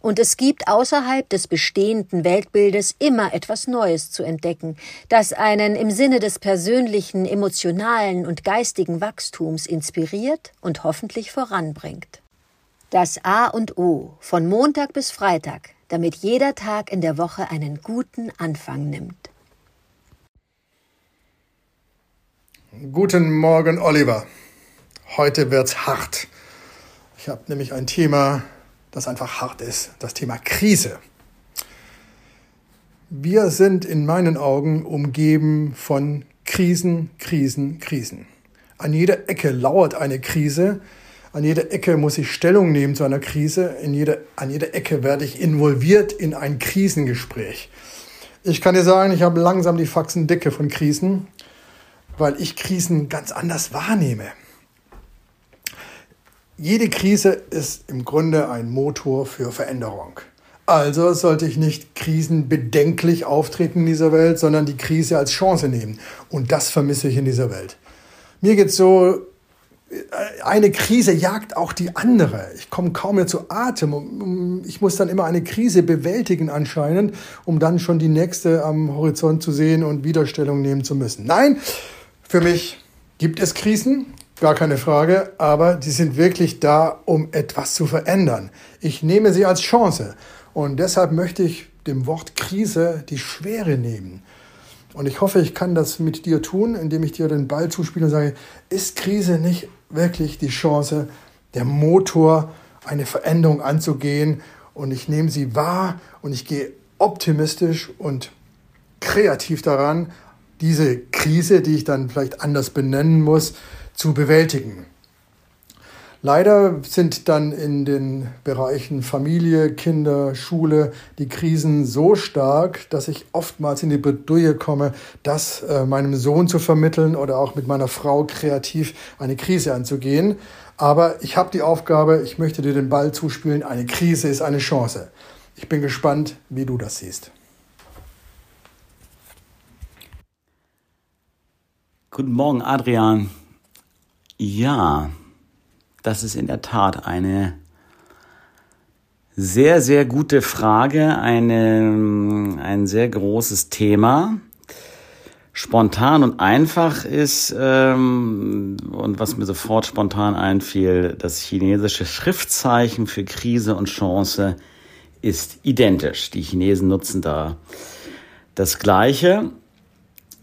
und es gibt außerhalb des bestehenden Weltbildes immer etwas Neues zu entdecken, das einen im Sinne des persönlichen, emotionalen und geistigen Wachstums inspiriert und hoffentlich voranbringt. Das A und O von Montag bis Freitag, damit jeder Tag in der Woche einen guten Anfang nimmt. Guten Morgen, Oliver. Heute wird's hart. Ich habe nämlich ein Thema, das einfach hart ist, das Thema Krise. Wir sind in meinen Augen umgeben von Krisen, Krisen, Krisen. An jeder Ecke lauert eine Krise, an jeder Ecke muss ich Stellung nehmen zu einer Krise, in jeder, an jeder Ecke werde ich involviert in ein Krisengespräch. Ich kann dir sagen, ich habe langsam die Faxen dicke von Krisen, weil ich Krisen ganz anders wahrnehme. Jede Krise ist im Grunde ein Motor für Veränderung. Also sollte ich nicht krisenbedenklich auftreten in dieser Welt, sondern die Krise als Chance nehmen. Und das vermisse ich in dieser Welt. Mir geht so, eine Krise jagt auch die andere. Ich komme kaum mehr zu Atem. Ich muss dann immer eine Krise bewältigen anscheinend, um dann schon die nächste am Horizont zu sehen und Widerstellung nehmen zu müssen. Nein, für mich gibt es Krisen, Gar keine Frage, aber die sind wirklich da, um etwas zu verändern. Ich nehme sie als Chance und deshalb möchte ich dem Wort Krise die Schwere nehmen. Und ich hoffe, ich kann das mit dir tun, indem ich dir den Ball zuspiele und sage, ist Krise nicht wirklich die Chance, der Motor, eine Veränderung anzugehen? Und ich nehme sie wahr und ich gehe optimistisch und kreativ daran, diese Krise, die ich dann vielleicht anders benennen muss, zu bewältigen. Leider sind dann in den Bereichen Familie, Kinder, Schule die Krisen so stark, dass ich oftmals in die Bredouille komme, das äh, meinem Sohn zu vermitteln oder auch mit meiner Frau kreativ eine Krise anzugehen. Aber ich habe die Aufgabe, ich möchte dir den Ball zuspielen. Eine Krise ist eine Chance. Ich bin gespannt, wie du das siehst. Guten Morgen, Adrian. Ja, das ist in der Tat eine sehr, sehr gute Frage, eine, ein sehr großes Thema. Spontan und einfach ist, ähm, und was mir sofort spontan einfiel, das chinesische Schriftzeichen für Krise und Chance ist identisch. Die Chinesen nutzen da das Gleiche.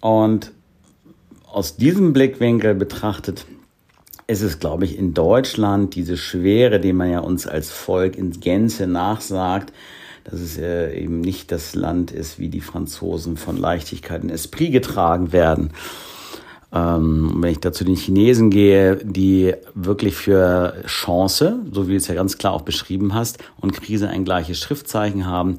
Und aus diesem Blickwinkel betrachtet es ist, glaube ich, in Deutschland diese Schwere, die man ja uns als Volk in Gänze nachsagt, dass es äh, eben nicht das Land ist, wie die Franzosen von Leichtigkeit und Esprit getragen werden. Ähm, wenn ich da zu den Chinesen gehe, die wirklich für Chance, so wie du es ja ganz klar auch beschrieben hast, und Krise ein gleiches Schriftzeichen haben,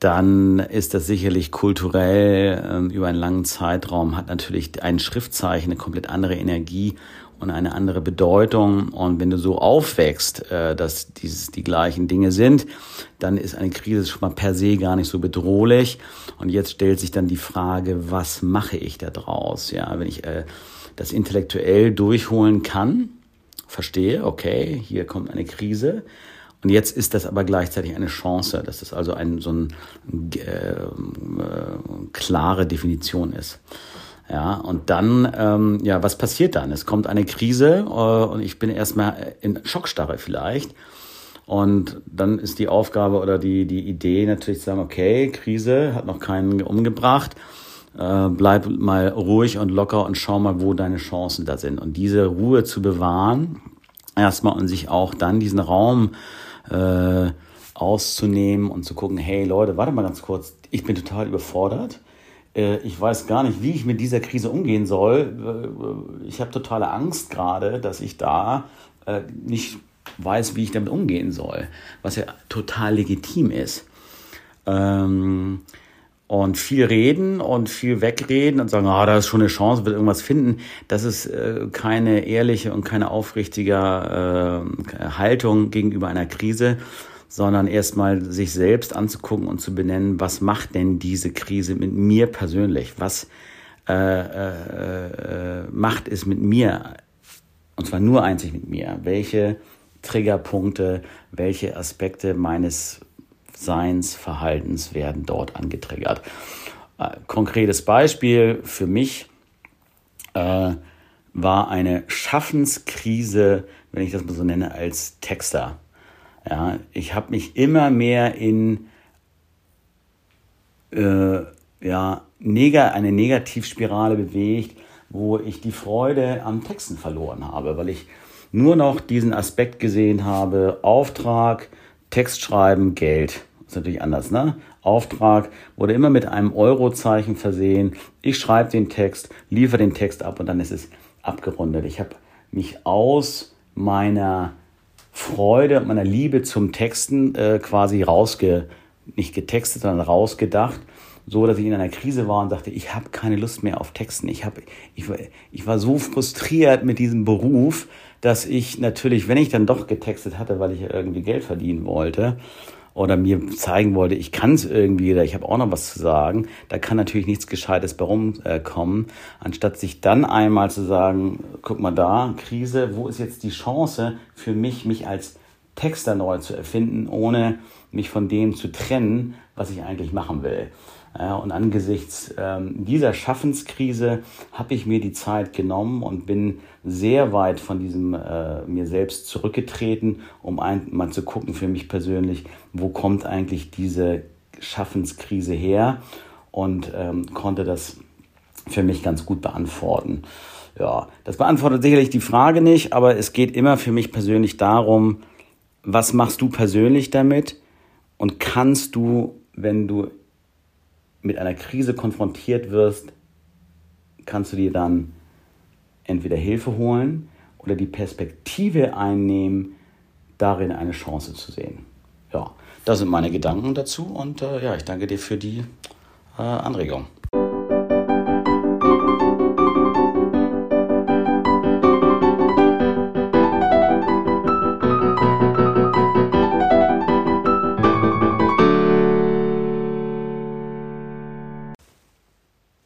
dann ist das sicherlich kulturell äh, über einen langen Zeitraum, hat natürlich ein Schriftzeichen eine komplett andere Energie und eine andere Bedeutung. Und wenn du so aufwächst, äh, dass dieses die gleichen Dinge sind, dann ist eine Krise schon mal per se gar nicht so bedrohlich. Und jetzt stellt sich dann die Frage, was mache ich da draus? Ja, wenn ich äh, das intellektuell durchholen kann, verstehe, okay, hier kommt eine Krise. Und jetzt ist das aber gleichzeitig eine Chance, dass das also ein, so eine äh, äh, klare Definition ist. Ja, und dann, ähm, ja, was passiert dann? Es kommt eine Krise äh, und ich bin erstmal in Schockstarre vielleicht. Und dann ist die Aufgabe oder die, die Idee natürlich zu sagen, okay, Krise hat noch keinen umgebracht. Äh, bleib mal ruhig und locker und schau mal, wo deine Chancen da sind. Und diese Ruhe zu bewahren, erstmal und sich auch dann diesen Raum äh, auszunehmen und zu gucken, hey Leute, warte mal ganz kurz, ich bin total überfordert ich weiß gar nicht, wie ich mit dieser Krise umgehen soll. Äh, ich habe totale Angst gerade, dass ich da äh, nicht weiß, wie ich damit umgehen soll, was ja total legitim ist. Ähm, und viel reden und viel wegreden und sagen, ah, da ist schon eine Chance, wird irgendwas finden, das ist äh, keine ehrliche und keine aufrichtige äh, Haltung gegenüber einer Krise, sondern erstmal sich selbst anzugucken und zu benennen, was macht denn diese Krise mit mir persönlich? Was äh, äh, äh, macht es mit mir? Und zwar nur einzig mit mir. Welche Triggerpunkte, welche Aspekte meines Seins, Verhaltens werden dort angetriggert. Äh, konkretes Beispiel für mich äh, war eine Schaffenskrise, wenn ich das mal so nenne, als Texter. Ja, ich habe mich immer mehr in äh, ja, neg eine Negativspirale bewegt, wo ich die Freude am Texten verloren habe, weil ich nur noch diesen Aspekt gesehen habe, Auftrag, Text schreiben, Geld. Ist natürlich anders, ne? Auftrag wurde immer mit einem Eurozeichen versehen. Ich schreibe den Text, liefere den Text ab und dann ist es abgerundet. Ich habe mich aus meiner Freude und meiner Liebe zum Texten äh, quasi rausge, nicht getextet, sondern rausgedacht so, dass ich in einer Krise war und sagte, ich habe keine Lust mehr auf Texten. Ich, hab, ich, ich war so frustriert mit diesem Beruf, dass ich natürlich, wenn ich dann doch getextet hatte, weil ich irgendwie Geld verdienen wollte oder mir zeigen wollte, ich kann es irgendwie oder ich habe auch noch was zu sagen, da kann natürlich nichts Gescheites bei rumkommen, anstatt sich dann einmal zu sagen, guck mal da, Krise, wo ist jetzt die Chance für mich, mich als Texter neu zu erfinden, ohne mich von dem zu trennen, was ich eigentlich machen will. Und angesichts ähm, dieser Schaffenskrise habe ich mir die Zeit genommen und bin sehr weit von diesem äh, mir selbst zurückgetreten, um ein, mal zu gucken für mich persönlich, wo kommt eigentlich diese Schaffenskrise her und ähm, konnte das für mich ganz gut beantworten. Ja, das beantwortet sicherlich die Frage nicht, aber es geht immer für mich persönlich darum, was machst du persönlich damit und kannst du, wenn du mit einer Krise konfrontiert wirst, kannst du dir dann entweder Hilfe holen oder die Perspektive einnehmen, darin eine Chance zu sehen. Ja, das sind meine Gedanken dazu und äh, ja, ich danke dir für die äh, Anregung.